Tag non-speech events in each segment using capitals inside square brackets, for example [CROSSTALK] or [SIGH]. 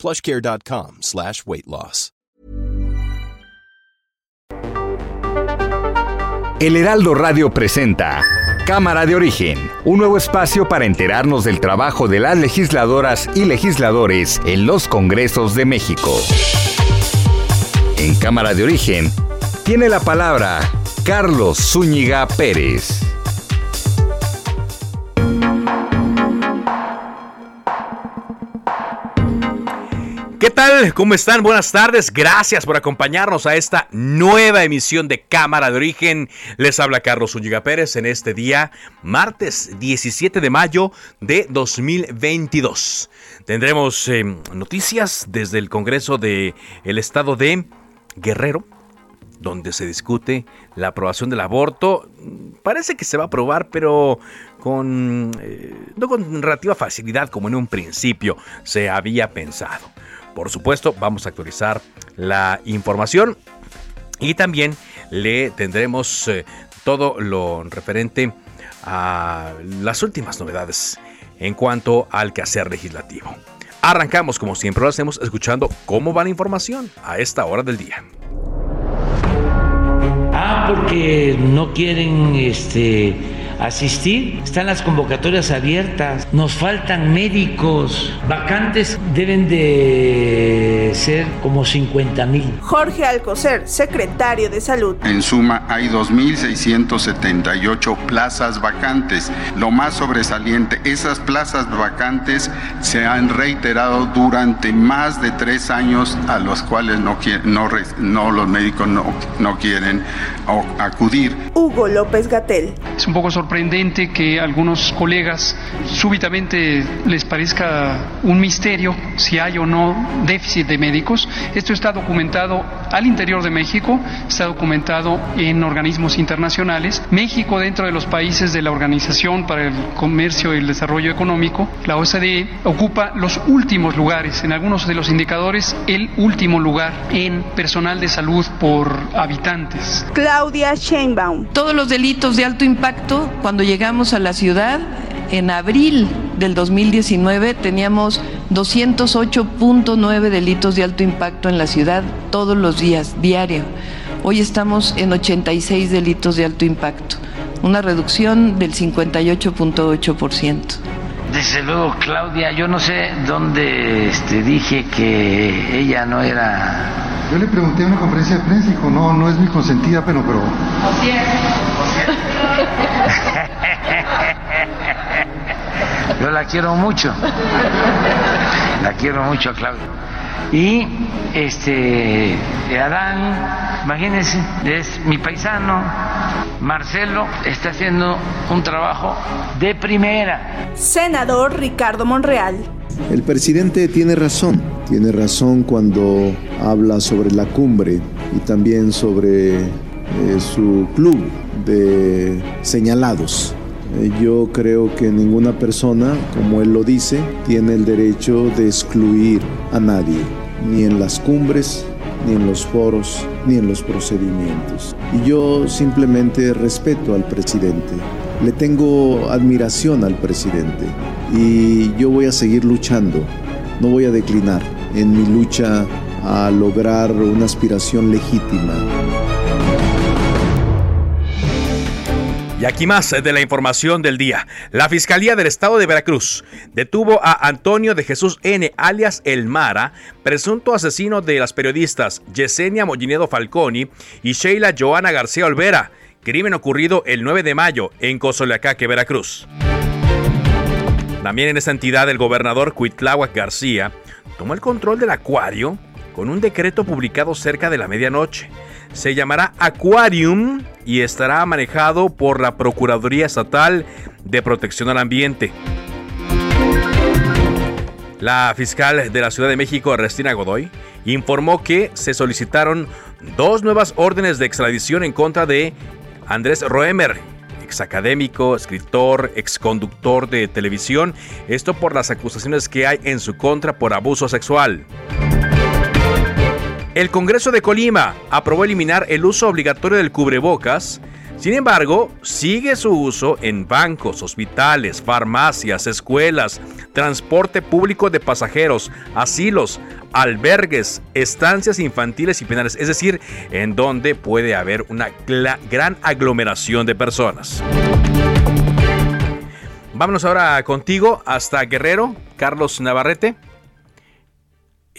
plushcare.com slash weight loss. El Heraldo Radio presenta Cámara de Origen, un nuevo espacio para enterarnos del trabajo de las legisladoras y legisladores en los Congresos de México. En Cámara de Origen tiene la palabra Carlos Zúñiga Pérez. ¿Qué tal? ¿Cómo están? Buenas tardes. Gracias por acompañarnos a esta nueva emisión de Cámara de Origen. Les habla Carlos Zúñiga Pérez en este día, martes 17 de mayo de 2022. Tendremos eh, noticias desde el Congreso del el Estado de Guerrero, donde se discute la aprobación del aborto. Parece que se va a aprobar, pero con eh, no con relativa facilidad como en un principio se había pensado. Por supuesto, vamos a actualizar la información y también le tendremos eh, todo lo referente a las últimas novedades en cuanto al quehacer legislativo. Arrancamos como siempre lo hacemos escuchando cómo va la información a esta hora del día. Ah, porque no quieren este asistir. Están las convocatorias abiertas. Nos faltan médicos. Vacantes deben de ser como 50 mil. Jorge Alcocer, secretario de Salud. En suma, hay 2.678 plazas vacantes. Lo más sobresaliente, esas plazas vacantes se han reiterado durante más de tres años a los cuales no, no, no los médicos no, no quieren acudir. Hugo López Gatel. Es un poco sorprendente que a algunos colegas súbitamente les parezca un misterio si hay o no déficit de médicos. Esto está documentado al interior de México, está documentado en organismos internacionales. México dentro de los países de la Organización para el Comercio y el Desarrollo Económico, la OCDE, ocupa los últimos lugares, en algunos de los indicadores, el último lugar en personal de salud por habitantes. Claudia Sheinbaum. Todos los delitos de alto impacto, cuando llegamos a la ciudad, en abril del 2019 teníamos 208.9 delitos de alto impacto en la ciudad todos los días, diario. Hoy estamos en 86 delitos de alto impacto, una reducción del 58.8%. Desde luego, Claudia, yo no sé dónde este, dije que ella no era... Yo le pregunté en una conferencia de prensa y dijo, no, no es mi consentida, pero... pero... Yo la quiero mucho. La quiero mucho a Claudia. Y este Adán, imagínense, es mi paisano, Marcelo, está haciendo un trabajo de primera. Senador Ricardo Monreal. El presidente tiene razón, tiene razón cuando habla sobre la cumbre y también sobre eh, su club de señalados. Eh, yo creo que ninguna persona, como él lo dice, tiene el derecho de excluir a nadie, ni en las cumbres, ni en los foros, ni en los procedimientos. Y yo simplemente respeto al presidente, le tengo admiración al presidente y yo voy a seguir luchando, no voy a declinar en mi lucha a lograr una aspiración legítima. Y aquí más de la información del día. La Fiscalía del Estado de Veracruz detuvo a Antonio de Jesús N., alias El Mara, presunto asesino de las periodistas Yesenia Mollinedo Falconi y Sheila Joana García Olvera, crimen ocurrido el 9 de mayo en Cozoleacaque, Veracruz. También en esta entidad el gobernador Cuitláhuac García tomó el control del acuario con un decreto publicado cerca de la medianoche. Se llamará Aquarium y estará manejado por la Procuraduría Estatal de Protección al Ambiente. La fiscal de la Ciudad de México, Ernestina Godoy, informó que se solicitaron dos nuevas órdenes de extradición en contra de Andrés Roemer, exacadémico, escritor, exconductor de televisión, esto por las acusaciones que hay en su contra por abuso sexual. El Congreso de Colima aprobó eliminar el uso obligatorio del cubrebocas sin embargo, sigue su uso en bancos, hospitales, farmacias, escuelas, transporte público de pasajeros, asilos, albergues, estancias infantiles y penales, es decir, en donde puede haber una gran aglomeración de personas. Vámonos ahora contigo hasta Guerrero, Carlos Navarrete.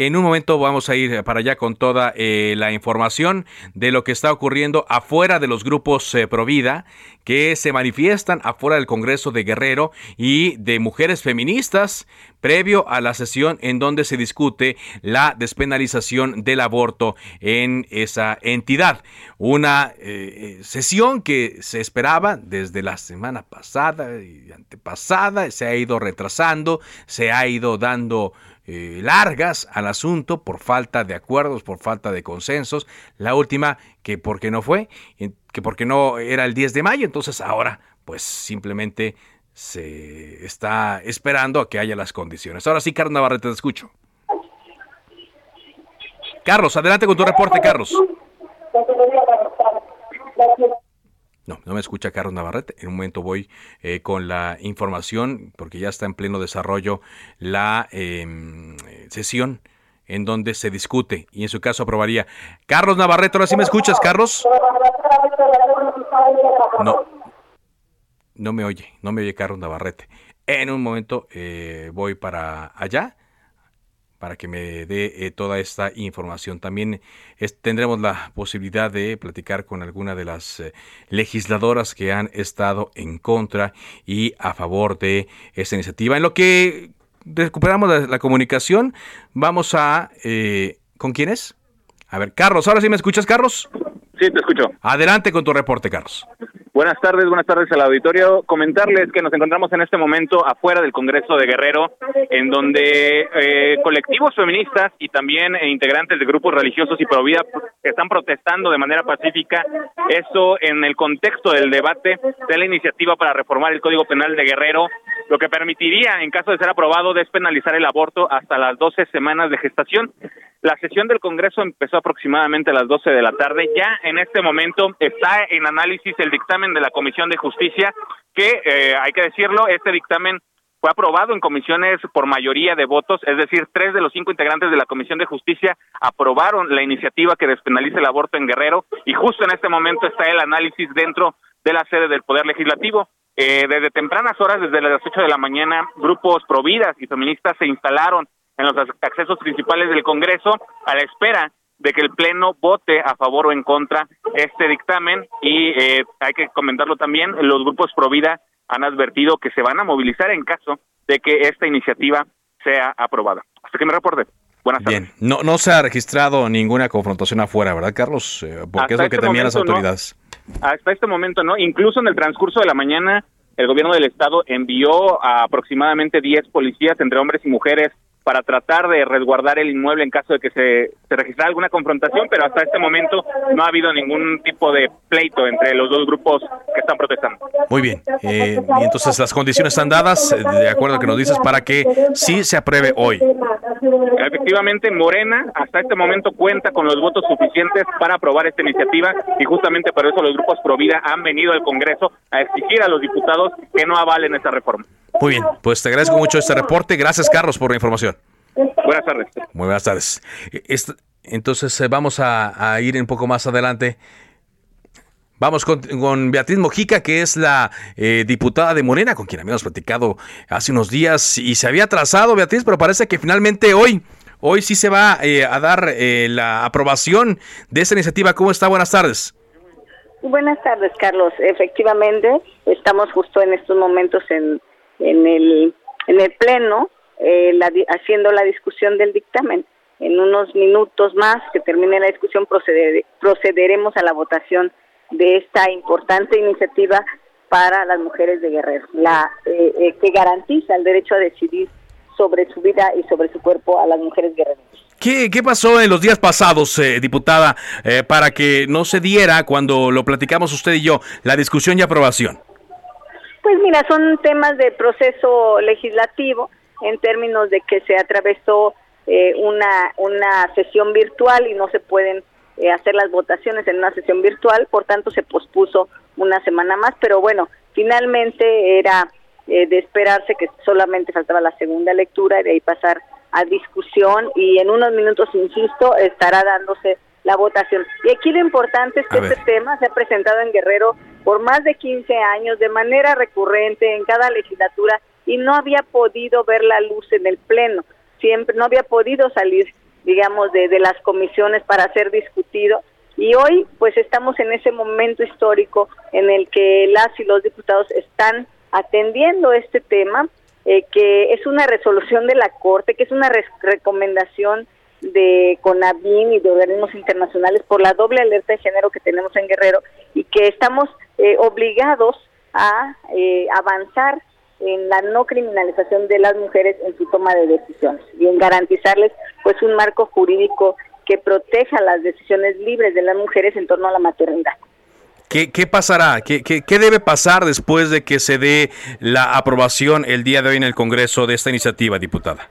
En un momento vamos a ir para allá con toda eh, la información de lo que está ocurriendo afuera de los grupos eh, Provida que se manifiestan afuera del Congreso de Guerrero y de mujeres feministas previo a la sesión en donde se discute la despenalización del aborto en esa entidad. Una eh, sesión que se esperaba desde la semana pasada y antepasada, se ha ido retrasando, se ha ido dando eh, largas al asunto por falta de acuerdos, por falta de consensos. La última, que porque no fue, que porque no era el 10 de mayo, entonces ahora pues simplemente se está esperando a que haya las condiciones. Ahora sí, Carlos Navarrete, te escucho. Carlos, adelante con tu reporte, Carlos. No, me escucha Carlos Navarrete. En un momento voy eh, con la información porque ya está en pleno desarrollo la em, sesión en donde se discute y en su caso aprobaría. Carlos Navarrete, ahora sí me escuchas, Carlos. No, no me oye, no me oye Carlos Navarrete. En un momento eh, voy para allá para que me dé eh, toda esta información. También tendremos la posibilidad de platicar con alguna de las eh, legisladoras que han estado en contra y a favor de esta iniciativa. En lo que recuperamos la, comunicación, vamos a... Eh, ¿Con quién es? A ver, Carlos, ¿ahora sí me escuchas, Carlos? Sí, te escucho. Adelante con tu reporte, Carlos. Buenas tardes, buenas tardes al auditorio. Comentarles que nos encontramos en este momento afuera del Congreso de Guerrero, en donde eh, colectivos feministas y también eh, integrantes de grupos religiosos y pro vida están protestando de manera pacífica. Eso en el contexto del debate de la iniciativa para reformar el Código Penal de Guerrero, lo que permitiría, en caso de ser aprobado, despenalizar el aborto hasta las 12 semanas de gestación. La sesión del Congreso empezó aproximadamente a las 12 de la tarde. Ya en este momento está en análisis el dictamen de la Comisión de Justicia, que eh, hay que decirlo, este dictamen fue aprobado en comisiones por mayoría de votos, es decir, tres de los cinco integrantes de la Comisión de Justicia aprobaron la iniciativa que despenalice el aborto en Guerrero y justo en este momento está el análisis dentro de la sede del Poder Legislativo. Eh, desde tempranas horas, desde las 8 de la mañana, grupos providas y feministas se instalaron en los accesos principales del Congreso a la espera de que el Pleno vote a favor o en contra este dictamen y eh, hay que comentarlo también, los grupos Provida han advertido que se van a movilizar en caso de que esta iniciativa sea aprobada. Hasta que me reporte. Buenas tardes. Bien, no, no se ha registrado ninguna confrontación afuera, ¿verdad, Carlos? Eh, porque es lo que este temían las autoridades. Hasta este momento no, incluso en el transcurso de la mañana el gobierno del estado envió a aproximadamente 10 policías entre hombres y mujeres para tratar de resguardar el inmueble en caso de que se, se registrara alguna confrontación, pero hasta este momento no ha habido ningún tipo de pleito entre los dos grupos que están protestando. Muy bien, eh, y entonces las condiciones están dadas, eh, de acuerdo a lo que nos dices, para que sí se apruebe hoy. Efectivamente, Morena hasta este momento cuenta con los votos suficientes para aprobar esta iniciativa y justamente por eso los grupos Provida han venido al Congreso a exigir a los diputados que no avalen esta reforma. Muy bien, pues te agradezco mucho este reporte. Gracias, Carlos, por la información. Buenas tardes. Muy buenas tardes. Entonces eh, vamos a, ir un poco más adelante. Vamos con, Beatriz Mojica, que es la eh, diputada de Morena, con quien habíamos platicado hace unos días y se había trazado, Beatriz, pero parece que finalmente hoy, hoy sí se va eh, a dar la aprobación de esta iniciativa. ¿Cómo está? Buenas tardes. Buenas tardes, Carlos. Efectivamente, estamos justo en estos momentos en en el, en el Pleno eh, haciendo la discusión del dictamen. En unos minutos más que termine la discusión procederemos a la votación de esta importante iniciativa para las mujeres de Guerrero, la eh, eh, que garantiza el derecho a decidir sobre su vida y sobre su cuerpo a las mujeres guerreras. ¿Qué, ¿Qué, pasó en los días pasados, eh, diputada, eh, para que no se diera cuando lo platicamos usted y yo, la discusión y aprobación? Pues mira, son temas de proceso legislativo en términos de que se atravesó eh, una, una sesión virtual y no se pueden eh, hacer las votaciones en una sesión virtual, por tanto se pospuso una semana más, pero bueno, finalmente era eh, de esperarse que solamente faltaba la segunda lectura y de ahí pasar a discusión y en unos minutos, insisto, estará dándose la votación. Y aquí lo importante es que este tema se ha presentado en Guerrero por más de 15 años de manera recurrente en cada legislatura y no había podido ver la luz en el Pleno, siempre no había podido salir, digamos, de, las comisiones para ser discutido. Y hoy pues estamos en ese momento histórico en el que las y los diputados están atendiendo este tema, eh, que es una resolución de la Corte, que es una recomendación de CONAVIN y de organismos internacionales por la doble alerta de género que tenemos en Guerrero y que estamos eh, obligados a eh, avanzar en la no criminalización de las mujeres en su toma de decisiones y en garantizarles pues un marco jurídico que proteja las decisiones libres de las mujeres en torno a la maternidad. ¿Qué, qué pasará? ¿Qué, ¿Qué, qué, debe pasar después de que se dé la aprobación el día de hoy en el Congreso de esta iniciativa, diputada?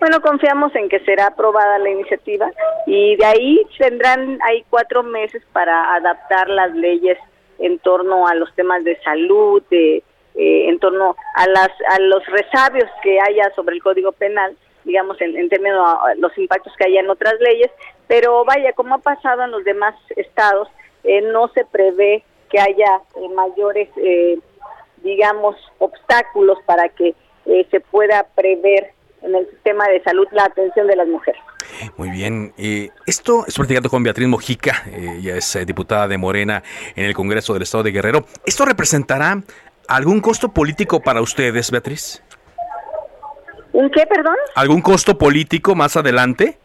Bueno, confiamos en que será aprobada la iniciativa y de ahí tendrán ahí cuatro meses para adaptar las leyes en torno a los temas de salud, de, eh, en torno a, las, a los resabios que haya sobre el Código Penal, digamos, en, en términos a los impactos que haya en otras leyes, pero vaya, como ha pasado en los demás estados, eh, no se prevé que haya eh, mayores, eh, digamos, obstáculos para que eh, se pueda prever en el sistema de salud la atención de las mujeres. Muy bien. Eh, esto es platicando con Beatriz Mojica, eh, ella es eh, diputada de Morena en el Congreso del Estado de Guerrero. ¿Esto representará algún costo político para ustedes, Beatriz? ¿Un qué, perdón? ¿Algún costo político más adelante?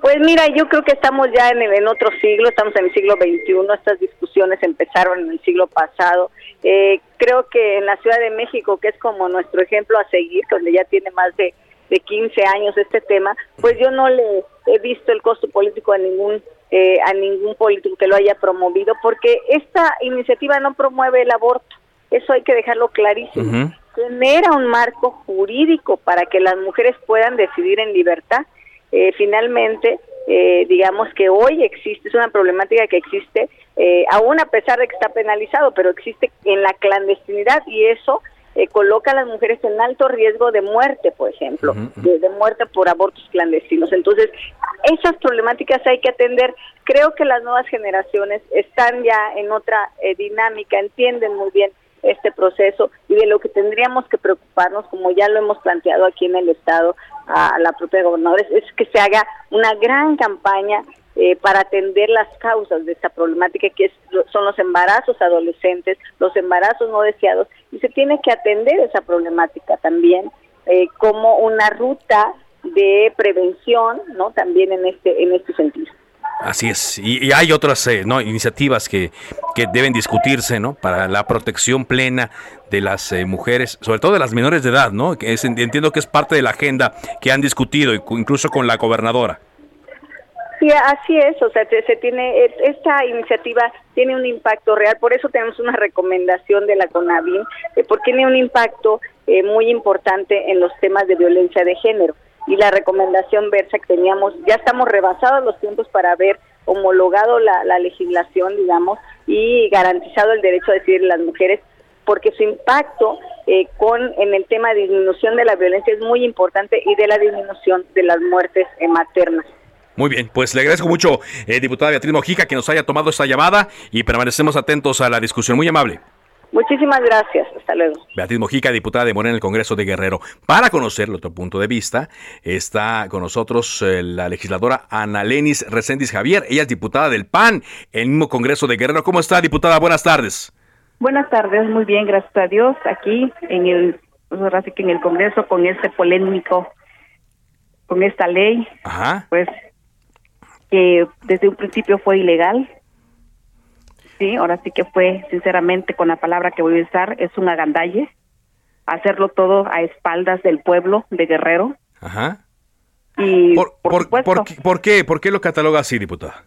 Pues mira, yo creo que estamos ya en, el, en otro siglo, estamos en el siglo XXI, estas discusiones empezaron en el siglo pasado. Eh, creo que en la Ciudad de México, que es como nuestro ejemplo a seguir, donde ya tiene más de, de 15 años este tema, pues yo no le he visto el costo político a ningún eh, a ningún político que lo haya promovido, porque esta iniciativa no promueve el aborto, eso hay que dejarlo clarísimo. Uh -huh. Genera un marco jurídico para que las mujeres puedan decidir en libertad eh, finalmente, eh, digamos que hoy existe, es una problemática que existe, eh, aún a pesar de que está penalizado, pero existe en la clandestinidad y eso eh, coloca a las mujeres en alto riesgo de muerte, por ejemplo, uh -huh. de, muerte por abortos clandestinos. Entonces, esas problemáticas hay que atender. Creo que las nuevas generaciones están ya en otra eh, dinámica, entienden muy bien este proceso y de lo que tendríamos que preocuparnos, como ya lo hemos planteado aquí en el Estado a la propia gobernadora, es que se haga una gran campaña eh, para atender las causas de esta problemática que es, son los embarazos adolescentes, los embarazos no deseados y se tiene que atender esa problemática también eh, como una ruta de prevención, ¿no? También en este en este sentido. Así es, y, hay otras eh, ¿no? iniciativas que, que, deben discutirse ¿no? para la protección plena de las eh, mujeres, sobre todo de las menores de edad, ¿no? que entiendo que es parte de la agenda que han discutido, incluso con la gobernadora. Sí, así es, o sea, se, tiene, esta iniciativa tiene un impacto real, por eso tenemos una recomendación de la CONAVIN, eh, porque tiene un impacto eh, muy importante en los temas de violencia de género y la recomendación versa que teníamos, ya estamos rebasados los tiempos para haber homologado la, la legislación, digamos, y garantizado el derecho a decidir las mujeres, porque su impacto eh, con en el tema de disminución de la violencia es muy importante y de la disminución de las muertes eh, maternas. Muy bien, pues le agradezco mucho, eh, diputada Beatriz Mojica, que nos haya tomado esta llamada y permanecemos atentos a la discusión. Muy amable. Muchísimas gracias. Hasta luego. Beatriz Mojica, diputada de Morena en el Congreso de Guerrero. Para conocer el otro punto de vista, está con nosotros eh, la legisladora Ana Lenis Reséndiz Javier. Ella es diputada del PAN, el mismo Congreso de Guerrero. ¿Cómo está, diputada? Buenas tardes. Buenas tardes, muy bien, gracias a Dios. Aquí en el, pues ahora sí que en el Congreso con este polémico, con esta ley, Ajá. pues que desde un principio fue ilegal, sí, ahora sí que fue, sinceramente, con la palabra que voy a usar, es un agandalle, hacerlo todo a espaldas del pueblo de Guerrero. Ajá. Y por, por, por, por, por, qué, ¿Por qué lo cataloga así, diputada?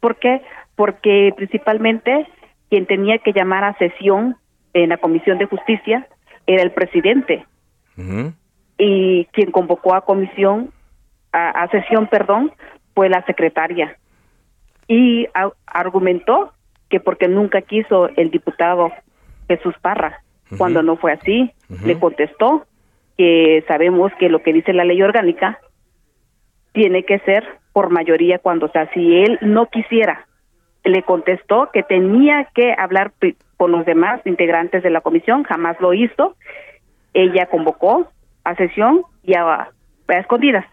¿Por qué? Porque principalmente quien tenía que llamar a sesión en la Comisión de Justicia era el presidente. Y quien convocó a comisión, a, a, sesión, perdón, fue la secretaria. Y a, argumentó que porque nunca quiso el diputado Jesús Parra, cuando no fue así, le contestó que sabemos que lo que dice la ley orgánica tiene que ser por mayoría cuando, o sea, si él no quisiera, le contestó que tenía que hablar con los demás integrantes de la comisión, jamás lo hizo. Ella convocó a sesión y a, escondidas.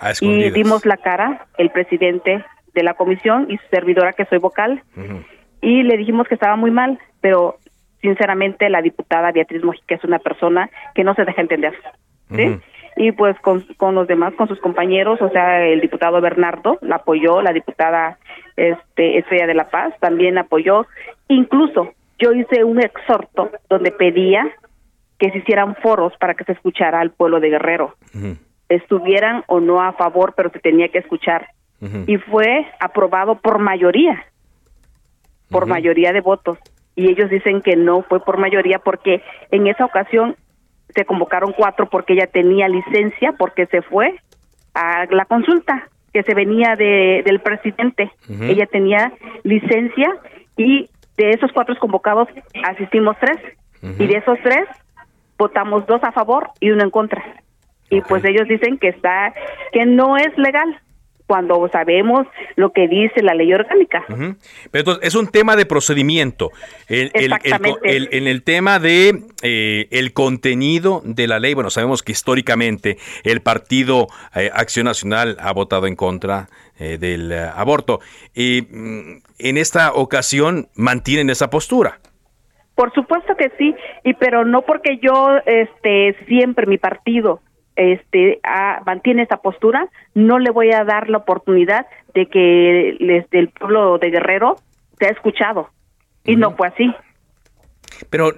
A. Y dimos la cara, el presidente de la comisión y su servidora, que soy vocal, y le dijimos que estaba muy mal, pero sinceramente la diputada Beatriz Mojica es una persona que no se deja entender. ¿sí? Y pues con, con los demás, con sus compañeros, o sea, el diputado Bernardo la apoyó, la diputada este, Estrella de la Paz también apoyó. Incluso yo hice un exhorto donde pedía que se hicieran foros para que se escuchara al pueblo de Guerrero. Estuvieran o no a favor, pero se tenía que escuchar. Y fue aprobado por mayoría, por mayoría de votos. Y ellos dicen que no fue por mayoría porque en esa ocasión se convocaron cuatro porque ella tenía licencia, porque se fue a la consulta que se venía de, del presidente. Ella tenía licencia y de esos cuatro convocados asistimos tres. Y de esos tres votamos dos a favor y uno en contra. Y pues ellos dicen que está, que no es legal cuando sabemos lo que dice la ley orgánica. Pero entonces, es un tema de procedimiento. El, el, el, en el tema de eh, el contenido de la ley, bueno, sabemos que históricamente el Partido eh, Acción Nacional ha votado en contra eh, del eh, aborto. Y mm, en esta ocasión mantienen esa postura. Por supuesto que sí, y pero no porque yo este siempre mi partido este mantiene esa postura, no le voy a dar la oportunidad de que desde el pueblo de Guerrero se ha escuchado. Y no fue así. Pero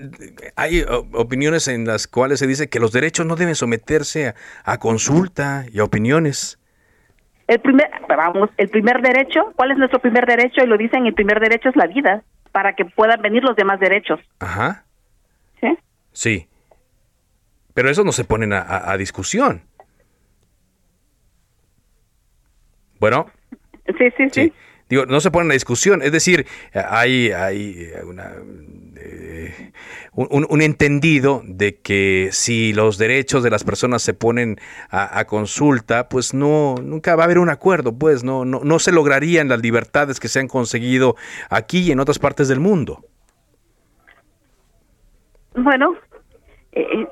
hay opiniones en las cuales se dice que los derechos no deben someterse a, a consulta y a opiniones. El primer, vamos, el primer derecho, ¿cuál es nuestro primer derecho? Y lo dicen, el primer derecho es la vida, para que puedan venir los demás derechos. Ajá. ¿Sí? Sí. Pero eso no se ponen a, a, discusión. Bueno. Sí, sí, sí, Digo, no se ponen a discusión. Es decir, hay, hay una, eh, un, un, entendido de que si los derechos de las personas se ponen a, a, consulta, pues no, nunca va a haber un acuerdo, pues no, no, no se lograrían las libertades que se han conseguido aquí y en otras partes del mundo. Bueno, eh,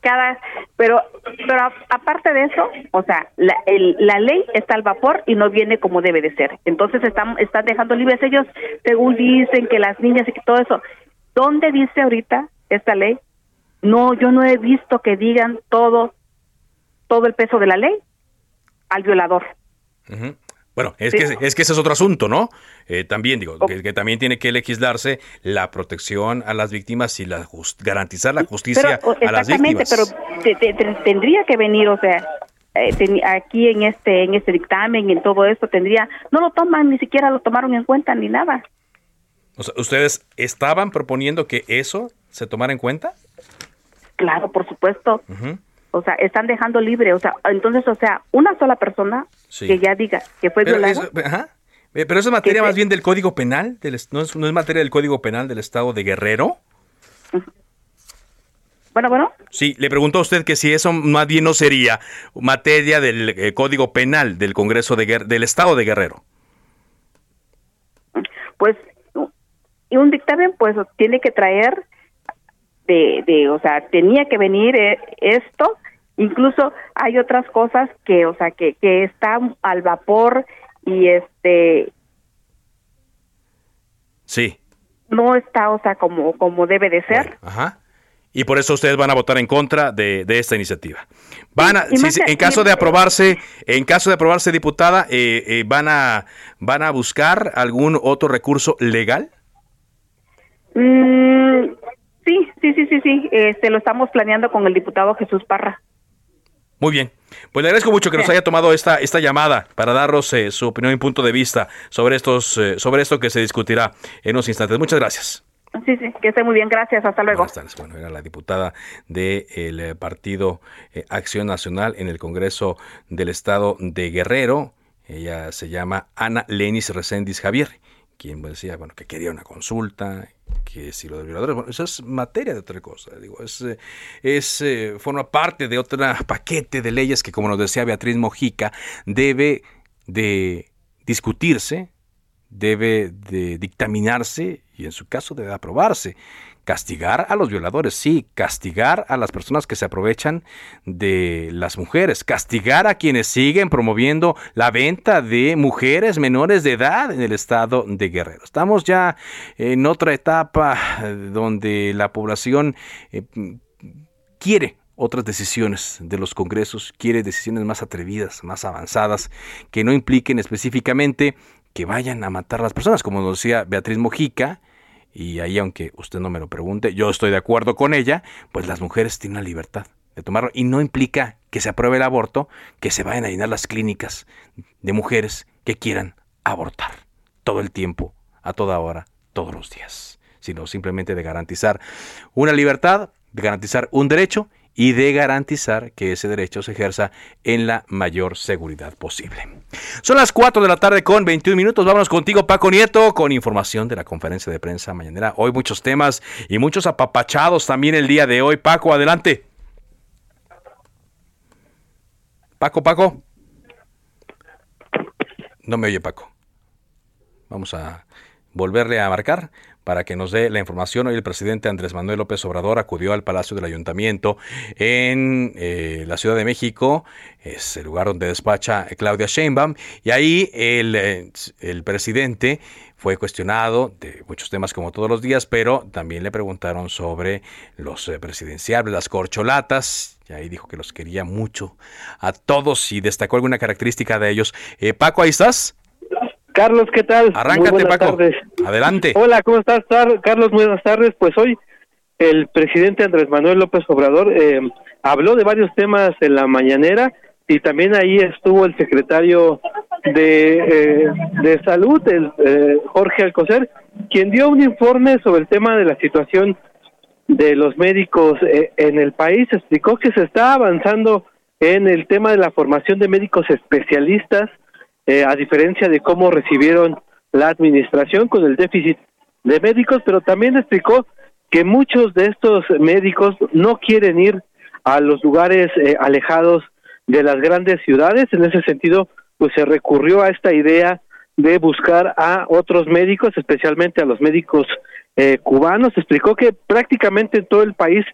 cada pero pero aparte de eso o sea la, el, la ley está al vapor y no viene como debe de ser. Entonces están están dejando libres ellos. Según dicen que las niñas y que todo eso. Dónde dice ahorita esta ley no yo no he visto que digan todo todo el peso de la ley al violador. Uh. Bueno, es, sí. que, es que ese es otro asunto, ¿no? Eh, también digo, que, que, también tiene que legislarse la protección a las víctimas y la just, garantizar la justicia pero, a las víctimas. pero te, te, te, tendría que venir, o sea, eh, ten, aquí en este en este dictamen, en todo esto, tendría, no lo toman, ni siquiera lo tomaron en cuenta ni nada. O sea, ¿Ustedes estaban proponiendo que eso se tomara en cuenta? Claro, por supuesto. Uh -huh o sea, están dejando libre, o sea, entonces, o sea, una sola persona sí. que ya diga que fue pero violada. Eso, ajá. Pero eso es materia más bien del Código Penal, del, no, es, no, es, materia del Código Penal del Estado de Guerrero. Uh -huh. Bueno, bueno. Sí, le preguntó a usted que si eso más bien no sería materia del eh, Código Penal del Congreso de del Estado de Guerrero. Pues, y un dictamen, pues, tiene que traer de, de, o sea, tenía que venir eh, esto, incluso hay otras cosas que, o sea, que, que están al vapor y este... Sí. No está, o sea, como, como debe de ser. Bueno, ajá. Y por eso ustedes van a votar en contra de, de esta iniciativa. Van a, si, en caso de aprobarse, en caso de aprobarse diputada, eh, eh, van a van a buscar algún otro recurso legal. Mm, Sí, sí, sí, sí, sí. Este, lo estamos planeando con el diputado Jesús Parra. Muy bien. Pues le agradezco mucho que nos haya tomado esta, esta llamada para darnos eh, su opinión y punto de vista sobre, estos, eh, sobre esto que se discutirá en unos instantes. Muchas gracias. Sí, sí, que esté muy bien, gracias, hasta luego. Buenas tardes. Bueno, era la diputada del eh, Partido Acción Nacional en el Congreso del Estado de Guerrero. Ella se llama Ana Lenis Reséndiz Javier quien decía bueno que quería una consulta que si lo de violadores bueno eso es materia de otra cosa digo es eh, es eh, forma parte de otro [LAUGHS] paquete de leyes que como nos decía Beatriz Mojica debe de discutirse debe de dictaminarse y en su caso debe aprobarse castigar a los violadores, sí, castigar a las personas que se aprovechan de las mujeres, castigar a quienes siguen promoviendo la venta de mujeres menores de edad en el estado de Guerrero. Estamos ya en otra etapa eh, donde la población eh, quiere otras decisiones de los congresos, quiere decisiones más atrevidas, más avanzadas, que no impliquen específicamente que vayan a matar a las personas, como nos decía Beatriz Mojica, y ahí aunque usted no me lo pregunte, yo estoy de acuerdo con ella, pues las mujeres tienen la libertad de tomarlo. Y no implica que se apruebe el aborto, que se vayan a llenar las clínicas de mujeres que quieran abortar todo el tiempo, a toda hora, todos los días, sino simplemente de garantizar una libertad, de garantizar un derecho y de garantizar que ese derecho se ejerza en la mayor seguridad posible. Son las 4 de la tarde con 21 minutos. Vámonos contigo, Paco Nieto, con información de la conferencia de prensa mañanera. Hoy muchos temas y muchos apapachados también el día de hoy. Paco, adelante. Paco, Paco. No me oye, Paco. Vamos a volverle a marcar para que nos dé la información. Hoy el presidente Andrés Manuel López Obrador acudió al Palacio del Ayuntamiento en eh, la Ciudad de México, es el lugar donde despacha Claudia Sheinbaum, y ahí el, eh, el presidente fue cuestionado de muchos temas como todos los días, pero también le preguntaron sobre los eh, presidenciables, las corcholatas, y ahí dijo que los quería mucho a todos y destacó alguna característica de ellos. Paco, ¿ahí estás? Carlos, ¿qué tal? Arráncate, Paco. Adelante. Hola, ¿cómo estás, Carlos? Buenas tardes. Pues hoy el presidente Andrés Manuel López Obrador eh, habló de varios temas en la mañanera y también ahí estuvo el secretario de, eh, de Salud, el, eh, Jorge Alcocer, quien dio un informe sobre el tema de la situación de los médicos en el país. Explicó que se está avanzando en el tema de la formación de médicos especialistas, eh, a diferencia de cómo recibieron la administración con el déficit de médicos, pero también explicó que muchos de estos médicos no quieren ir a los lugares eh, alejados de las grandes ciudades. En ese sentido, pues se recurrió a esta idea de buscar a otros médicos, especialmente a los médicos eh, cubanos. Explicó que prácticamente en todo el país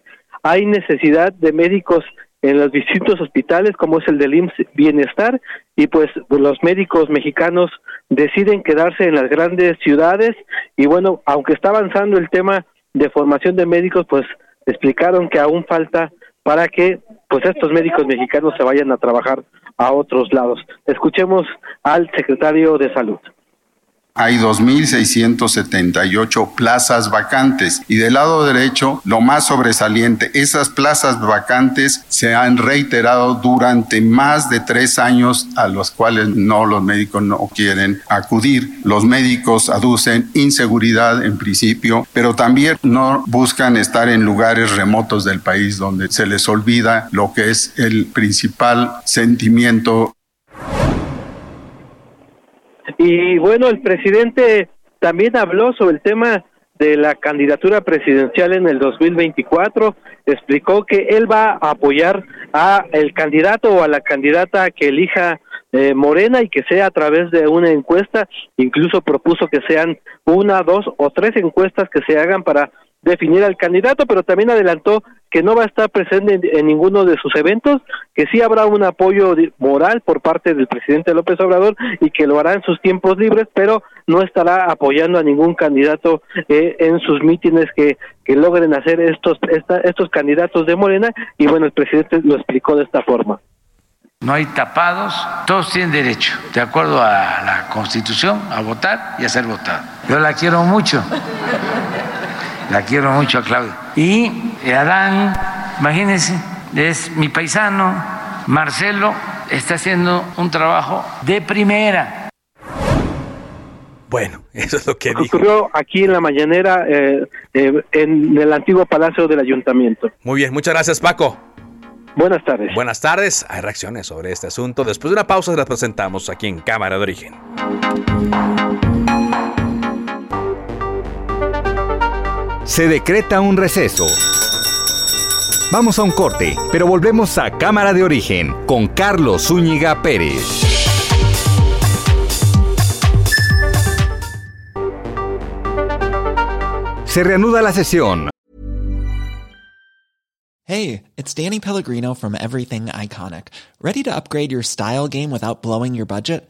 hay necesidad de médicos en los distintos hospitales como es el del IMSS Bienestar y pues los médicos mexicanos deciden quedarse en las grandes ciudades y bueno, aunque está avanzando el tema de formación de médicos, pues explicaron que aún falta para que pues estos médicos mexicanos se vayan a trabajar a otros lados. Escuchemos al secretario de Salud hay 2.678 plazas vacantes. Y del lado derecho, lo más sobresaliente, esas plazas vacantes se han reiterado durante más de tres años a los cuales no los médicos no quieren acudir. Los médicos aducen inseguridad en principio, pero también no buscan estar en lugares remotos del país donde se les olvida lo que es el principal sentimiento y bueno, el presidente también habló sobre el tema de la candidatura presidencial en el 2024, explicó que él va a apoyar a el candidato o a la candidata que elija eh, Morena y que sea a través de una encuesta, incluso propuso que sean una, dos o tres encuestas que se hagan para definir al candidato, pero también adelantó que no va a estar presente en, ninguno de sus eventos, que sí habrá un apoyo moral por parte del presidente López Obrador y que lo hará en sus tiempos libres, pero no estará apoyando a ningún candidato eh, en sus mítines que, logren hacer estos, estos candidatos de Morena y bueno, el presidente lo explicó de esta forma. No hay tapados, todos tienen derecho, de acuerdo a la Constitución, a votar y a ser votado. Yo la quiero mucho la quiero mucho a Claudia. Y Adán, imagínense, es mi paisano, Marcelo, está haciendo un trabajo de primera. Bueno, [LAUGHS] eso es lo que dijo. Ocurrió aquí en la mañanera eh, eh, en el antiguo palacio del ayuntamiento. Muy bien, muchas gracias Paco. Buenas tardes. Buenas tardes. Hay reacciones sobre este asunto. Después de una pausa las presentamos aquí en Cámara de Origen. Se decreta un receso. Vamos a un corte, pero volvemos a Cámara de Origen con Carlos Zúñiga Pérez. Se reanuda la sesión. Hey, it's Danny Pellegrino from Everything Iconic. ¿Ready to upgrade your style game without blowing your budget?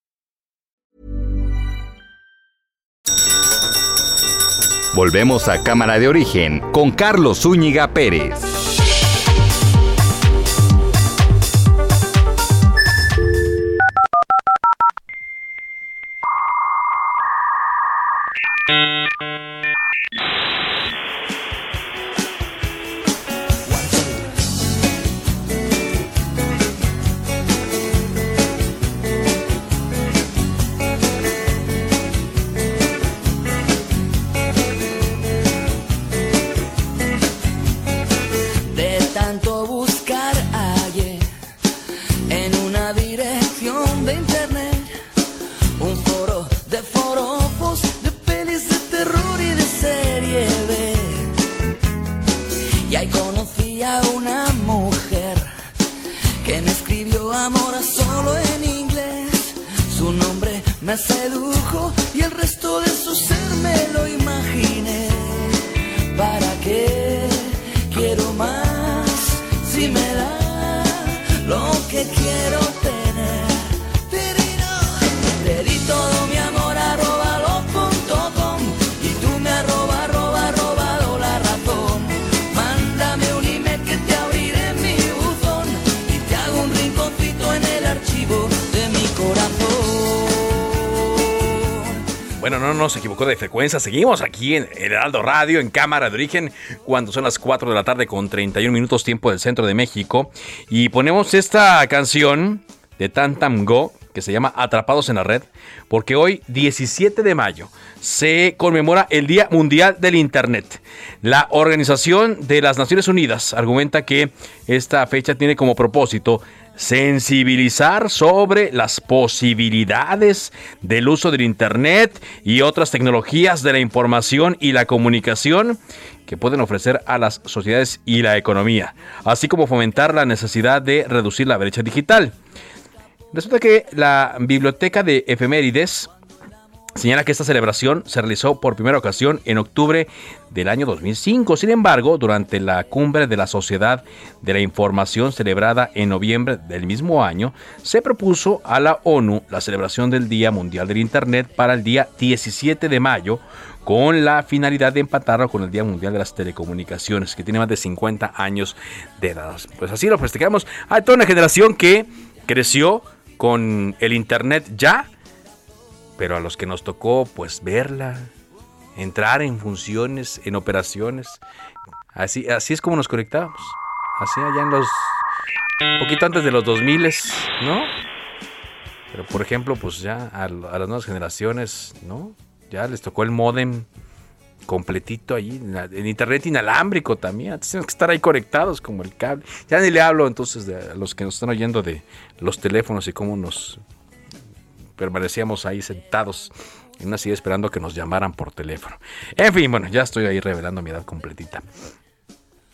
Volvemos a Cámara de Origen con Carlos Zúñiga Pérez. Me sedujo Bueno, no nos equivocó de frecuencia. Seguimos aquí en Heraldo Radio, en Cámara de Origen, cuando son las 4 de la tarde con 31 minutos tiempo del centro de México. Y ponemos esta canción de Tantam Go, que se llama Atrapados en la Red, porque hoy, 17 de mayo, se conmemora el Día Mundial del Internet. La Organización de las Naciones Unidas argumenta que esta fecha tiene como propósito sensibilizar sobre las posibilidades del uso del Internet y otras tecnologías de la información y la comunicación que pueden ofrecer a las sociedades y la economía, así como fomentar la necesidad de reducir la brecha digital. Resulta que la biblioteca de efemérides señala que esta celebración se realizó por primera ocasión en octubre del año 2005. Sin embargo, durante la cumbre de la Sociedad de la Información celebrada en noviembre del mismo año, se propuso a la ONU la celebración del Día Mundial del Internet para el día 17 de mayo con la finalidad de empatarlo con el Día Mundial de las Telecomunicaciones, que tiene más de 50 años de edad. Pues así lo festejamos. Hay toda una generación que creció con el Internet ya, pero a los que nos tocó pues verla, entrar en funciones, en operaciones, así, así es como nos conectábamos. Así allá en los... Un poquito antes de los 2000, ¿no? Pero por ejemplo, pues ya a, a las nuevas generaciones, ¿no? Ya les tocó el modem completito ahí, en, internet inalámbrico también. Tienen que estar ahí conectados como el cable. Ya ni le hablo entonces de a los que nos están oyendo de los teléfonos y cómo nos permanecíamos ahí sentados en una silla esperando que nos llamaran por teléfono. En fin, bueno, ya estoy ahí revelando mi edad completita.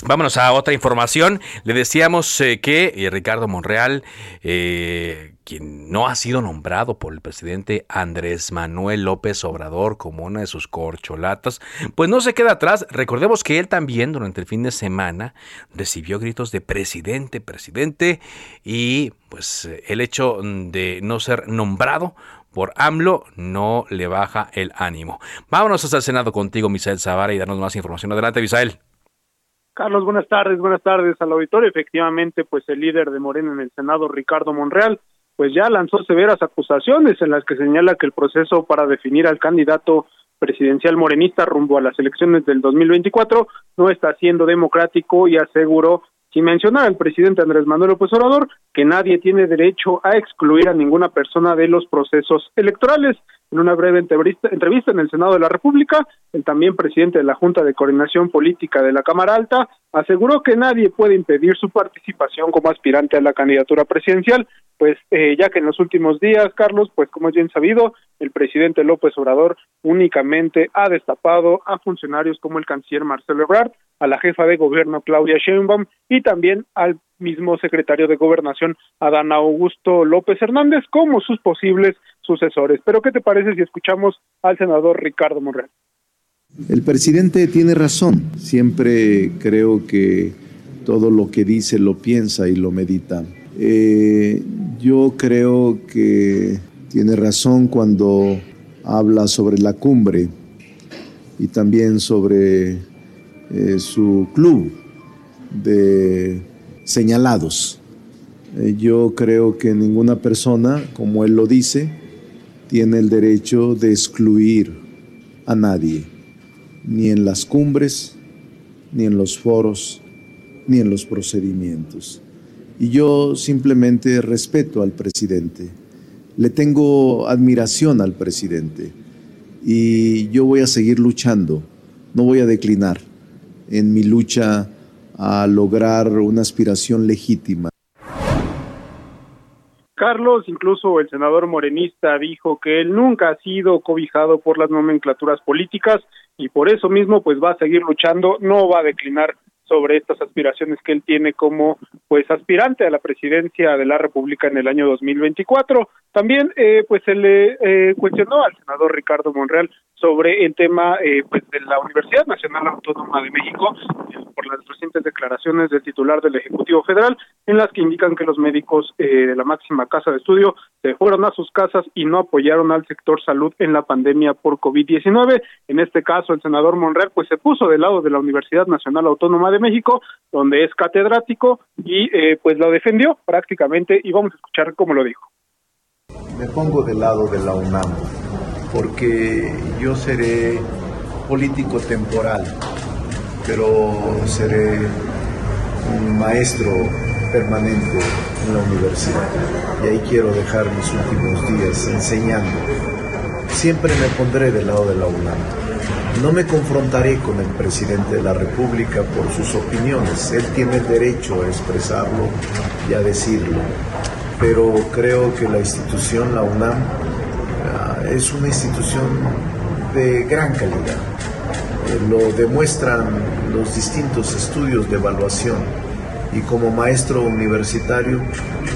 Vámonos a otra información. Le decíamos eh, que eh, Ricardo Monreal, eh, quien no ha sido nombrado por el presidente Andrés Manuel López Obrador como una de sus corcholatas, pues no se queda atrás. Recordemos que él también durante el fin de semana recibió gritos de presidente, presidente, y pues el hecho de no ser nombrado por AMLO no le baja el ánimo. Vámonos hasta el Senado contigo, Misael Zavara, y darnos más información. Adelante, Misael. Carlos, buenas tardes, buenas tardes al auditorio. Efectivamente, pues el líder de Morena en el Senado, Ricardo Monreal, pues ya lanzó severas acusaciones en las que señala que el proceso para definir al candidato presidencial morenista rumbo a las elecciones del 2024 no está siendo democrático y aseguró sin mencionar al presidente Andrés Manuel López Obrador que nadie tiene derecho a excluir a ninguna persona de los procesos electorales. En una breve entrevista, en el Senado de la República, el también presidente de la Junta de Coordinación Política de la Cámara Alta aseguró que nadie puede impedir su participación como aspirante a la candidatura presidencial, pues eh, ya que en los últimos días, Carlos, pues como es bien sabido, el presidente López Obrador únicamente ha destapado a funcionarios como el canciller Marcelo Ebrard, a la jefa de gobierno Claudia Sheinbaum y también al mismo secretario de Gobernación Adán Augusto López Hernández como sus posibles sucesores. Pero ¿qué te parece si escuchamos al senador Ricardo Monreal? El presidente tiene razón. Siempre creo que todo lo que dice lo piensa y lo medita. Eh, yo creo que tiene razón cuando habla sobre la cumbre y también sobre eh, su club de señalados. Eh, yo creo que ninguna persona, como él lo dice, tiene el derecho de excluir a nadie, ni en las cumbres, ni en los foros, ni en los procedimientos. Y yo simplemente respeto al presidente, le tengo admiración al presidente y yo voy a seguir luchando, no voy a declinar en mi lucha a lograr una aspiración legítima. Carlos, incluso el senador morenista dijo que él nunca ha sido cobijado por las nomenclaturas políticas y por eso mismo pues va a seguir luchando, no va a declinar sobre estas aspiraciones que él tiene como pues aspirante a la presidencia de la República en el año 2024. También eh, pues se le eh, cuestionó al senador Ricardo Monreal sobre el tema eh, pues de la Universidad Nacional Autónoma de México por las recientes declaraciones del titular del Ejecutivo Federal en las que indican que los médicos de la máxima casa de estudio se fueron a sus casas y no apoyaron al sector salud en la pandemia por COVID-19. En este caso el senador Monreal pues se puso del lado de la Universidad Nacional Autónoma de México donde es catedrático y pues lo defendió prácticamente y vamos a escuchar cómo lo dijo. Me pongo del lado de la UNAM porque yo seré político temporal, pero seré un maestro permanente en la universidad y ahí quiero dejar mis últimos días enseñando. Siempre me pondré del lado de la UNAM. No me confrontaré con el presidente de la República por sus opiniones. Él tiene derecho a expresarlo y a decirlo. Pero creo que la institución, la UNAM, es una institución de gran calidad. Eh, lo demuestran los distintos estudios de evaluación y como maestro universitario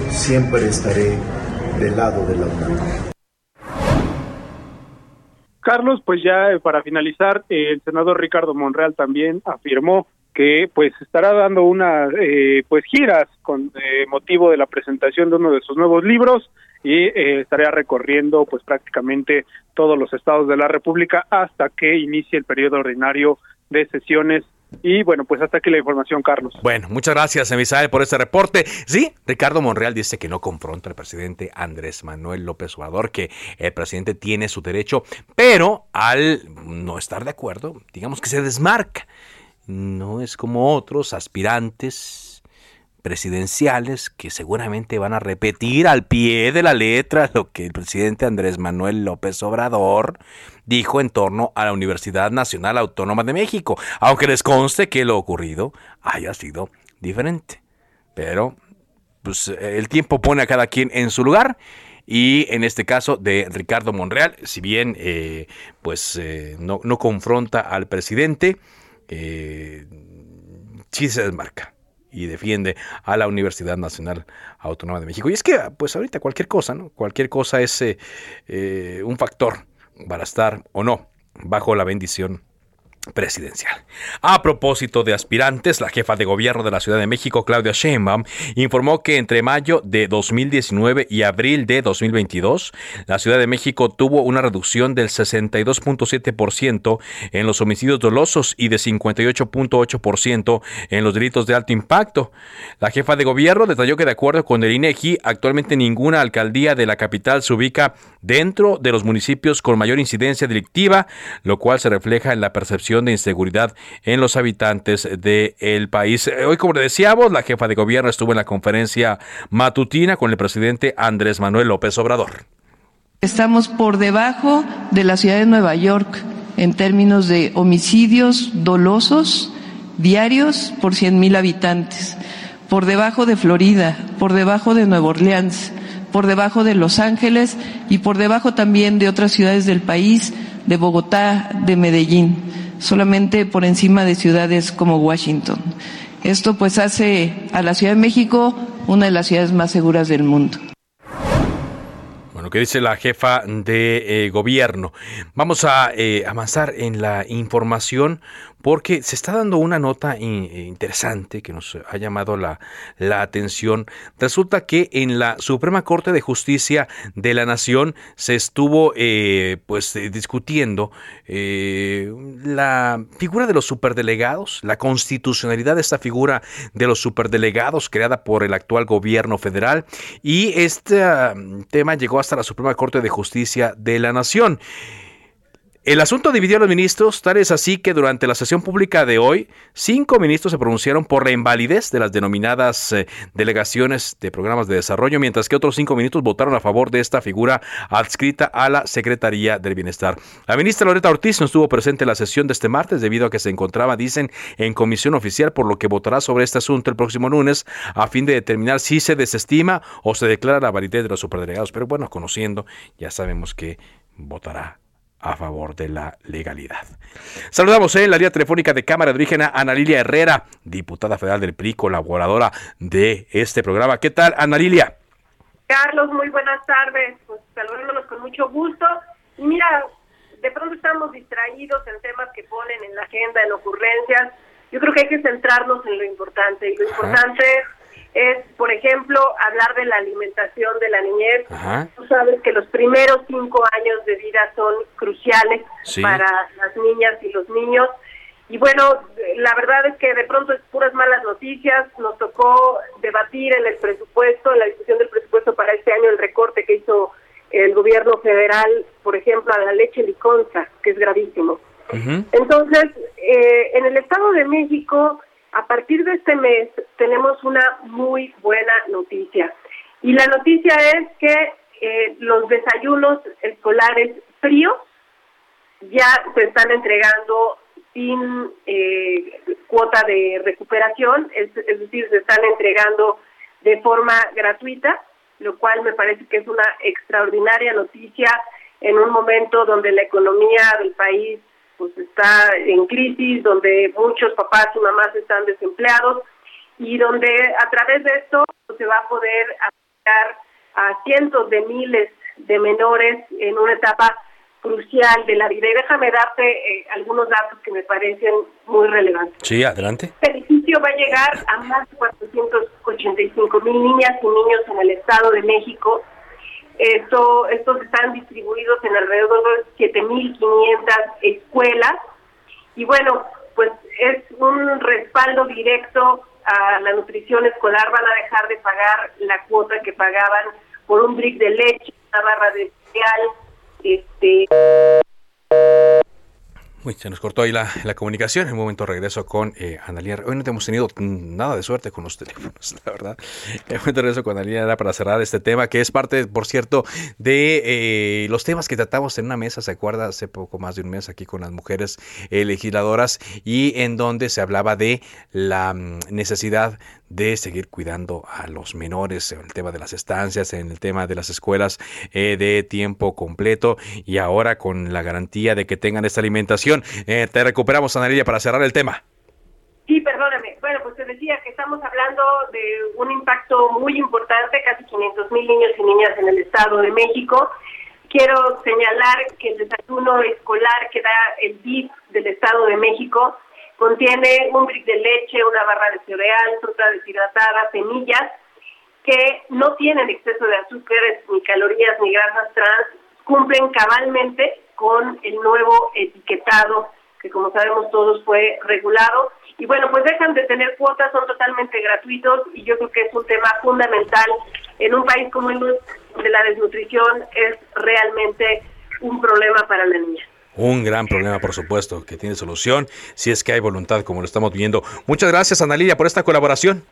siempre estaré del lado de la UNAM. Carlos, pues ya eh, para finalizar, eh, el senador Ricardo Monreal también afirmó que pues estará dando unas eh, pues giras con motivo de la presentación de uno de sus nuevos libros y eh, recorriendo pues prácticamente todos los estados de la República hasta que inicie el periodo ordinario de sesiones y bueno, pues hasta aquí la información, Carlos. Bueno, muchas gracias, Emisael, por este reporte. Sí, Ricardo Monreal dice que no confronta al presidente Andrés Manuel López Obrador, que el presidente tiene su derecho, pero al no estar de acuerdo, digamos que se desmarca. No es como otros aspirantes presidenciales que seguramente van a repetir al pie de la letra lo que el presidente Andrés Manuel López Obrador dijo en torno a la Universidad Nacional Autónoma de México, aunque les conste que lo ocurrido haya sido diferente. Pero pues, el tiempo pone a cada quien en su lugar y en este caso de Ricardo Monreal, si bien eh, pues eh, no, confronta al presidente, eh, sí se desmarca y defiende a la Universidad Nacional Autónoma de México. Y es que, pues ahorita cualquier cosa, ¿no? Cualquier cosa es eh, eh, un factor para estar o no bajo la bendición presidencial. A propósito de aspirantes, la jefa de gobierno de la Ciudad de México, Claudia Sheinbaum, informó que entre mayo de 2019 y abril de 2022, la Ciudad de México tuvo una reducción del 62.7% en los homicidios dolosos y de 58.8% en los delitos de alto impacto. La jefa de gobierno detalló que de acuerdo con el INEGI, actualmente ninguna alcaldía de la capital se ubica dentro de los municipios con mayor incidencia delictiva, lo cual se refleja en la percepción de inseguridad en los habitantes del país. Eh, hoy, como decíamos, la jefa de gobierno estuvo en la conferencia matutina con el presidente Andrés Manuel López Obrador. Estamos por debajo de la ciudad de Nueva York en términos de homicidios dolosos diarios por 100 mil habitantes, por debajo de Florida, por debajo de Nueva Orleans, por debajo de Los Ángeles y por debajo también de otras ciudades del país, de Bogotá, de Medellín solamente por encima de ciudades como Washington. Esto pues hace a la Ciudad de México una de las ciudades más seguras del mundo. Bueno, ¿qué dice la jefa de eh, gobierno? Vamos a eh, avanzar en la información porque se está dando una nota interesante que nos ha llamado la, atención. Resulta que en la Suprema Corte de Justicia de la Nación se estuvo eh, pues eh, discutiendo eh, la figura de los superdelegados, la constitucionalidad de esta figura de los superdelegados creada por el actual gobierno federal y este mm, tema llegó hasta la Suprema Corte de Justicia de la Nación. El asunto dividió a los ministros, tal es así que durante la sesión pública de hoy, cinco ministros se pronunciaron por la invalidez de las denominadas eh, delegaciones de programas de desarrollo, mientras que otros cinco ministros votaron a favor de esta figura adscrita a la Secretaría del Bienestar. La ministra Loreta Ortiz no estuvo presente en la sesión de este martes debido a que se encontraba, dicen, en comisión oficial, por lo que votará sobre este asunto el próximo lunes a fin de determinar si se desestima o se declara la validez de los superdelegados. Pero bueno, conociendo, ya sabemos que votará a favor de la legalidad. Saludamos en la línea telefónica de Cámara de Origen a Ana Herrera, diputada federal del PRI, colaboradora de este programa. ¿Qué tal, Ana Lilia? Carlos, muy buenas tardes. Pues saludándonos con mucho gusto. Mira, de pronto estamos distraídos en temas que ponen en la agenda, en ocurrencias. Yo creo que hay que centrarnos en lo importante. Y lo importante es, por ejemplo, hablar de la alimentación de la niñez. Tú sabes que los primeros cinco años de vida son cruciales para las niñas y los niños. Y bueno, la verdad es que de pronto es puras malas noticias. Nos tocó debatir en el presupuesto, en la discusión del presupuesto para este año, el recorte que hizo el gobierno federal, por ejemplo, a la leche liconza, que es gravísimo. Entonces, eh, en el Estado de México a partir de este mes tenemos una muy buena noticia. Y la noticia es que eh, los desayunos escolares fríos ya se están entregando sin eh, cuota de recuperación, es, decir, se están entregando de forma gratuita, lo cual me parece que es una extraordinaria noticia en un momento donde la economía del país pues está en crisis, donde muchos papás y mamás están desempleados y donde a través de esto pues, se va a poder apoyar a cientos de miles de menores en una etapa crucial de la vida. Y déjame darte eh, algunos datos que me parecen muy relevantes. Sí, adelante. El beneficio va a llegar a más de 485 mil niñas y niños en el Estado de México esto, estos están distribuidos en alrededor de 7.500 escuelas y bueno, pues es un respaldo directo a la nutrición escolar. Van a dejar de pagar la cuota que pagaban por un brick de leche, una barra de cereal, este Uy, se nos cortó ahí la, comunicación. En un momento regreso con eh. Hoy no hemos tenido nada de suerte con los teléfonos, [LAUGHS] la verdad. En un momento regreso con Analia para cerrar este tema, que es parte, por cierto, de eh, los temas que tratamos en una mesa, ¿se acuerda? Hace poco más de un mes aquí con las mujeres eh, legisladoras y en donde se hablaba de la mm, necesidad de seguir cuidando a los menores en el tema de las estancias, en el tema de las escuelas eh, de tiempo completo y ahora con la garantía de que tengan esta alimentación. Eh, te recuperamos, Ana para cerrar el tema. Sí, perdóname. Bueno, pues te decía que estamos hablando de un impacto muy importante, casi 500 mil niños y niñas en el Estado de México. Quiero señalar que el desayuno escolar que da el DIF del Estado de México contiene un brick de leche, una barra de cereal, fruta deshidratada, semillas, que no tienen exceso de azúcares, ni calorías, ni grasas trans, cumplen cabalmente con el nuevo etiquetado que como sabemos todos fue regulado. Y bueno, pues dejan de tener cuotas, son totalmente gratuitos y yo creo que es un tema fundamental en un país como el de la desnutrición es realmente un problema para la niña. Un gran problema, por supuesto, que tiene solución si es que hay voluntad, como lo estamos viendo. Muchas gracias, Ana Lilia, por esta colaboración.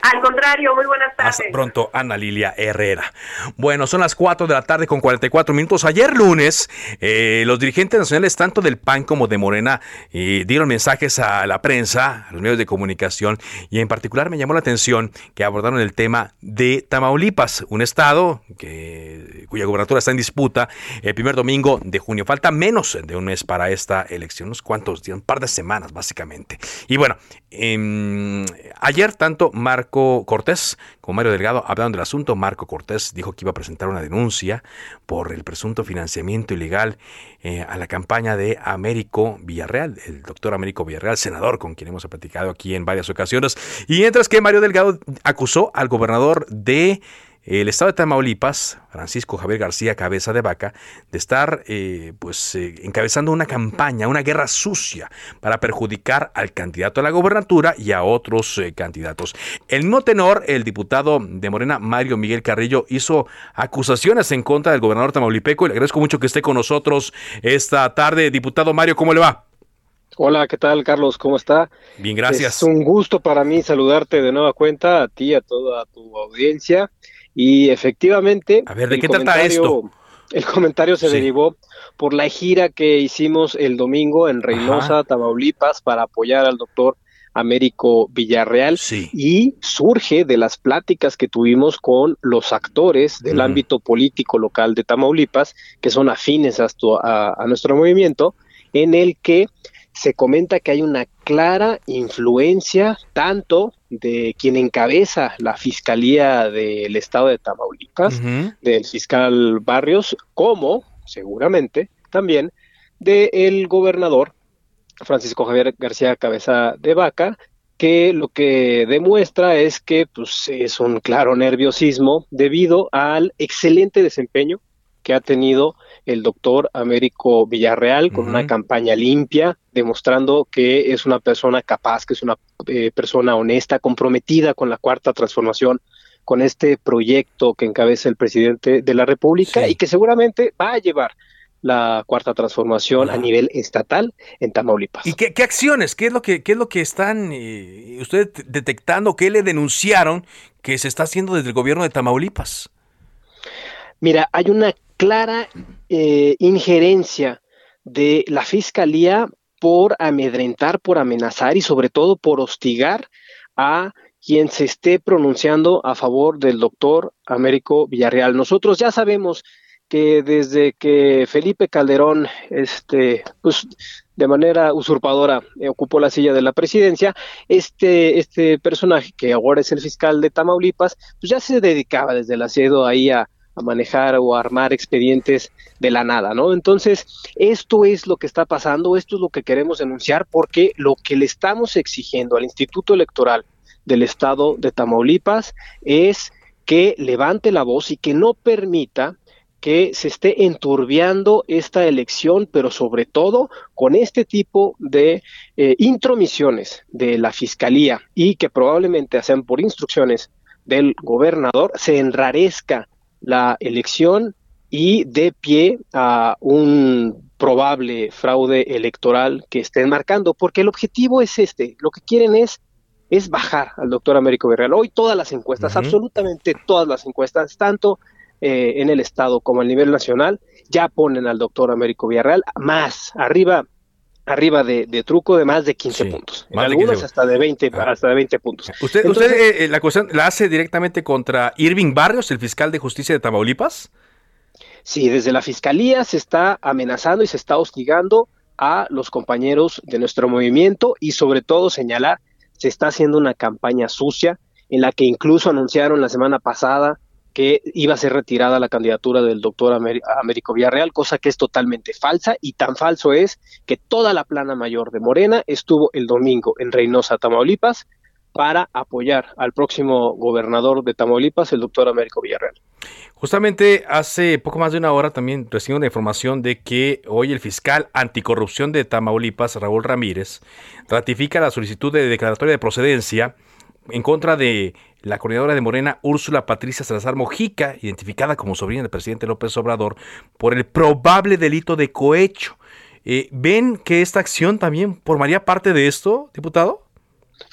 Al contrario, muy buenas tardes. Hasta pronto, Ana Lilia Herrera. Bueno, son las 4 de la tarde con 44 minutos. Ayer lunes, eh, los dirigentes nacionales, tanto del PAN como de Morena, eh, dieron mensajes a la prensa, a los medios de comunicación, y en particular me llamó la atención que abordaron el tema de Tamaulipas, un estado que, cuya gubernatura está en disputa el primer domingo de junio. Falta menos de un mes para esta elección, unos cuantos días, un par de semanas básicamente. Y bueno, em, ayer tanto Marco Marco Cortés, como Mario Delgado, hablaron del asunto. Marco Cortés dijo que iba a presentar una denuncia por el presunto financiamiento ilegal eh, a la campaña de Américo Villarreal, el doctor Américo Villarreal, senador con quien hemos platicado aquí en varias ocasiones. Y mientras que Mario Delgado acusó al gobernador de el estado de Tamaulipas, Francisco Javier García Cabeza de Vaca, de estar eh, pues eh, encabezando una campaña, una guerra sucia para perjudicar al candidato a la gobernatura y a otros eh, candidatos. El mismo tenor, el diputado de Morena, Mario Miguel Carrillo, hizo acusaciones en contra del gobernador tamaulipeco y le agradezco mucho que esté con nosotros esta tarde. Diputado Mario, ¿cómo le va? Hola, ¿qué tal, Carlos? ¿Cómo está? Bien, gracias. Es un gusto para mí saludarte de nueva cuenta, a ti, a toda tu audiencia. Y efectivamente... A ver, ¿de qué trata esto? El comentario se derivó por la gira que hicimos el domingo en Reynosa, Tamaulipas, para apoyar al doctor Américo Villarreal. Y surge de las pláticas que tuvimos con los actores del ámbito político local de Tamaulipas, que son afines a, a, nuestro movimiento, en el que se comenta que hay una clara influencia tanto de quien encabeza la Fiscalía del Estado de Tamaulipas, del fiscal Barrios, como seguramente también del gobernador Francisco Javier García Cabeza de Vaca, que lo que demuestra es que pues, es un claro nerviosismo debido al excelente desempeño que ha tenido el doctor Américo Villarreal con una campaña limpia, demostrando que es una persona capaz, que es una eh, persona honesta, comprometida con la cuarta transformación, con este proyecto que encabeza el presidente de la República y que seguramente va a llevar la cuarta transformación a nivel estatal en Tamaulipas. ¿Y qué, acciones? ¿Qué es lo que, qué es lo que están eh, ustedes detectando? ¿Qué le denunciaron que se está haciendo desde el gobierno de Tamaulipas? Mira, hay una clara eh, injerencia de la Fiscalía por amedrentar, por amenazar y sobre todo por hostigar a quien se esté pronunciando a favor del doctor Américo Villarreal. Nosotros ya sabemos que desde que Felipe Calderón, este, pues de manera usurpadora eh, ocupó la silla de la presidencia, este, este personaje que ahora es el fiscal de Tamaulipas, pues ya se dedicaba desde el asedio ahí a, a manejar o armar expedientes de la nada, ¿no? Entonces, esto es lo que está pasando, esto es lo que queremos denunciar porque lo que le estamos exigiendo al Instituto Electoral del Estado de Tamaulipas es que levante la voz y que no permita que se esté enturbiando esta elección, pero sobre todo con este tipo de eh, intromisiones de la Fiscalía y que probablemente sean por instrucciones del gobernador, se enrarezca la elección y de pie a un probable fraude electoral que estén marcando, porque el objetivo es este, lo que quieren es es bajar al doctor Américo Villarreal. Hoy todas las encuestas, absolutamente todas las encuestas, tanto eh, en el Estado como a nivel nacional, ya ponen al doctor Américo Villarreal más arriba arriba de, truco de más de 15 puntos. En algunos hasta de 20 hasta de 20 puntos. ¿Usted, usted eh, eh, la cuestión la hace directamente contra Irving Barrios, el fiscal de justicia de Tamaulipas? Sí, desde la fiscalía se está amenazando y se está hostigando a los compañeros de nuestro movimiento y sobre todo señalar se está haciendo una campaña sucia en la que incluso anunciaron la semana pasada que iba a ser retirada la candidatura del doctor Américo Villarreal, cosa que es totalmente falsa y tan falso es que toda la plana mayor de Morena estuvo el domingo en Reynosa, Tamaulipas, para apoyar al próximo gobernador de Tamaulipas, el doctor Américo Villarreal. Justamente hace poco más de una hora también recibimos la información de que hoy el fiscal anticorrupción de Tamaulipas, Raúl Ramírez, ratifica la solicitud de declaratoria de procedencia en contra de la coordinadora de Morena, Úrsula Patricia Salazar Mojica, identificada como sobrina del presidente López Obrador, por el probable delito de cohecho. Eh, ¿Ven que esta acción también formaría parte de esto, diputado?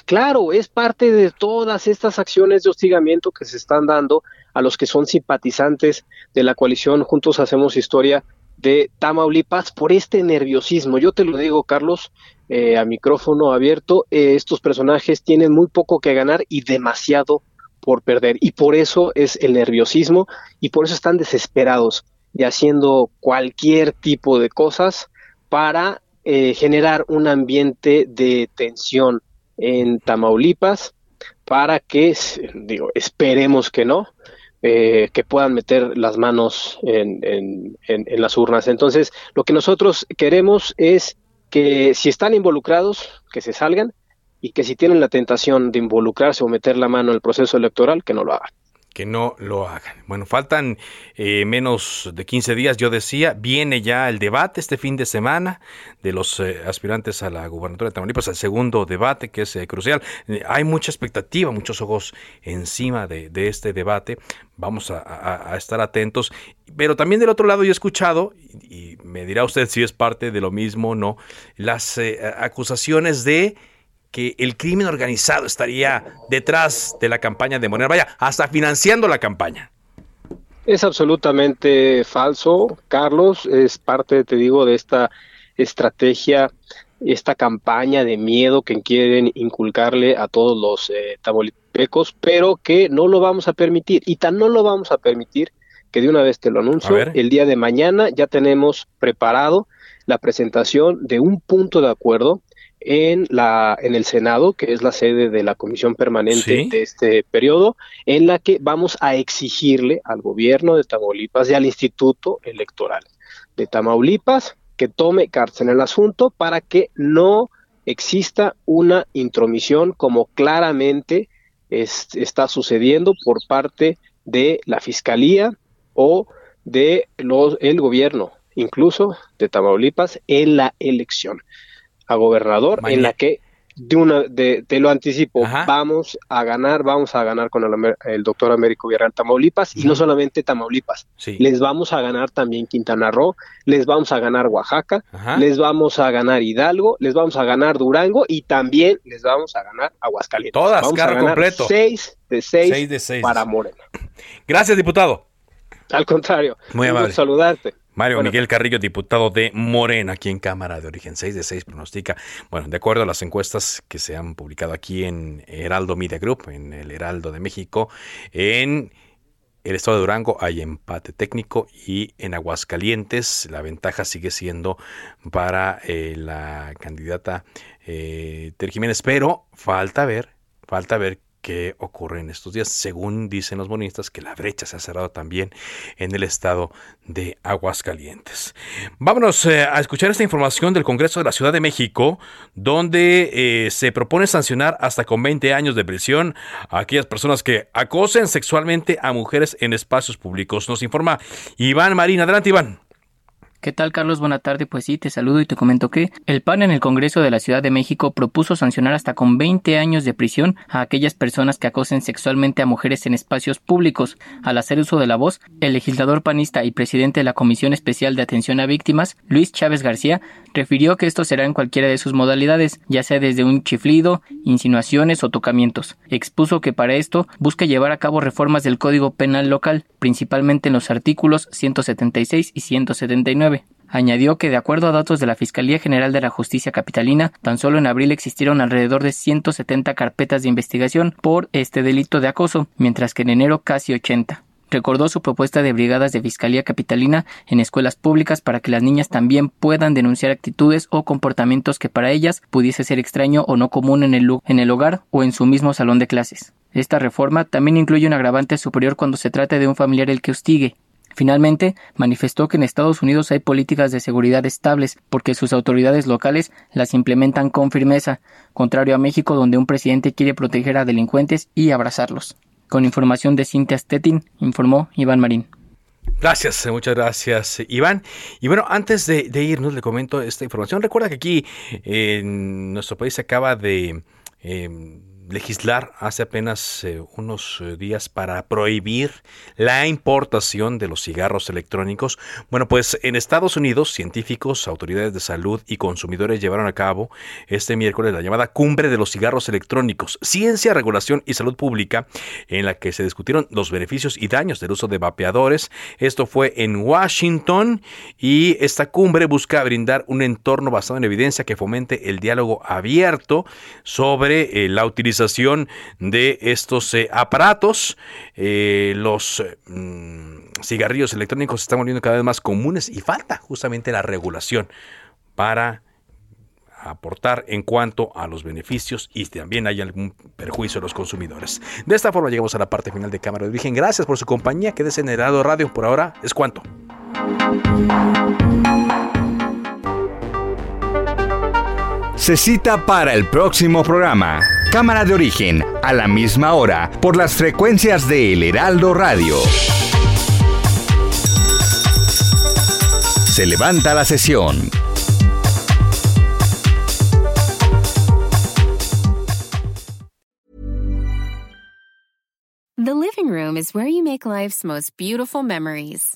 Claro, es parte de todas estas acciones de hostigamiento que se están dando a los que son simpatizantes de la coalición Juntos Hacemos Historia de Tamaulipas por este nerviosismo. Yo te lo digo, Carlos, eh, a micrófono abierto, eh, estos personajes tienen muy poco que ganar y demasiado por perder. Y por eso es el nerviosismo y por eso están desesperados y haciendo cualquier tipo de cosas para eh, generar un ambiente de tensión en Tamaulipas para que, digo, esperemos que no, que puedan meter las manos en, en, las urnas. Entonces, lo que nosotros queremos es que si están involucrados, que se salgan y que si tienen la tentación de involucrarse o meter la mano en el proceso electoral, que no lo hagan que no lo hagan. Bueno, faltan eh, menos de 15 días, yo decía, viene ya el debate este fin de semana de los eh, aspirantes a la gubernatura de Tamaulipas, el segundo debate que es eh, crucial. hay mucha expectativa, muchos ojos encima de, este debate, vamos a, estar atentos, pero también del otro lado yo he escuchado, y, me dirá usted si es parte de lo mismo o no, las acusaciones de que el crimen organizado estaría detrás de la campaña de Morena, vaya, hasta financiando la campaña. Es absolutamente falso, Carlos, es parte, te digo, de esta estrategia, esta campaña de miedo que quieren inculcarle a todos los eh, tamolipecos, pero que no lo vamos a permitir. Y tan no lo vamos a permitir que de una vez te lo anuncio, el día de mañana ya tenemos preparado la presentación de un punto de acuerdo en, la, en el Senado, que es la sede de la comisión permanente de este periodo, en la que vamos a exigirle al gobierno de Tamaulipas y al Instituto Electoral de Tamaulipas que tome cárcel en el asunto para que no exista una intromisión como claramente está sucediendo por parte de la Fiscalía o de los, el gobierno, incluso de Tamaulipas, en la elección a gobernador, en la que de una de, te lo anticipo, vamos a ganar, vamos a ganar con el, doctor Américo Villarreal Tamaulipas, y no solamente Tamaulipas, les vamos a ganar también Quintana Roo, les vamos a ganar Oaxaca, les vamos a ganar Hidalgo, les vamos a ganar Durango y también les vamos a ganar Aguascalientes. Todas, vamos carro completo. Seis de seis, de seis para Morena. Gracias, diputado. Al contrario, muy amable. saludarte. Mario Miguel Carrillo, diputado de Morena, aquí en Cámara de Origen 6 de 6, pronostica, bueno, de acuerdo a las encuestas que se han publicado aquí en Heraldo Media Group, en el Heraldo de México, en el estado de Durango hay empate técnico y en Aguascalientes la ventaja sigue siendo para eh, la candidata eh, Ter Jiménez, pero falta ver, falta ver que ocurre en estos días, según dicen los monistas, que la brecha se ha cerrado también en el estado de Aguascalientes. Vámonos eh, a escuchar esta información del Congreso de la Ciudad de México, donde eh, se propone sancionar hasta con 20 años de prisión a aquellas personas que acosen sexualmente a mujeres en espacios públicos. Nos informa Iván Marín. Adelante, Iván. ¿Qué tal, Carlos? Buena tarde. Pues sí, te saludo y te comento que el PAN en el Congreso de la Ciudad de México propuso sancionar hasta con 20 años de prisión a aquellas personas que acosen sexualmente a mujeres en espacios públicos. Al hacer uso de la voz, el legislador panista y presidente de la Comisión Especial de Atención a Víctimas, Luis Chávez García, refirió que esto será en cualquiera de sus modalidades, ya sea desde un chiflido, insinuaciones o tocamientos. Expuso que para esto busca llevar a cabo reformas del Código Penal local, principalmente en los artículos 176 y 179. Añadió que, de acuerdo a datos de la Fiscalía General de la Justicia Capitalina, tan solo en abril existieron alrededor de 170 carpetas de investigación por este delito de acoso, mientras que en enero casi 80. recordó su propuesta de brigadas de Fiscalía Capitalina en escuelas públicas para que las niñas también puedan denunciar actitudes o comportamientos que para ellas pudiese ser extraño o no común en el, en el hogar o en su mismo salón de clases. Esta reforma también incluye un agravante superior cuando se trate de un familiar el que hostigue, Finalmente, manifestó que en Estados Unidos hay políticas de seguridad estables porque sus autoridades locales las implementan con firmeza, contrario a México donde un presidente quiere proteger a delincuentes y abrazarlos. Con información de Cintia Stettin, informó Iván Marín. Gracias, muchas gracias, Iván. Y bueno, antes de, irnos, le comento esta información. Recuerda que aquí en nuestro país se acaba de em, legislar hace apenas eh, unos eh, días para prohibir la importación de los cigarros electrónicos. Bueno, pues en Estados Unidos, científicos, autoridades de salud y consumidores llevaron a cabo este miércoles la llamada Cumbre de los Cigarros Electrónicos, Ciencia, Regulación y Salud Pública, en la que se discutieron los beneficios y daños del uso de vapeadores. Esto fue en Washington y esta cumbre busca brindar un entorno basado en evidencia que fomente el diálogo abierto sobre eh, la utilización de estos eh, aparatos. Eh, los mm, cigarrillos electrónicos se están volviendo cada vez más comunes y falta justamente la regulación para aportar en cuanto a los beneficios y también hay algún perjuicio a los consumidores. De esta forma llegamos a la parte final de Cámara de Origen. Gracias por su compañía. Quédese en Radio. Por ahora es cuanto. Se cita para el próximo programa. Cámara de origen, a la misma hora, por las frecuencias de El Heraldo Radio. Se levanta la sesión. The living room is where you make life's most beautiful memories.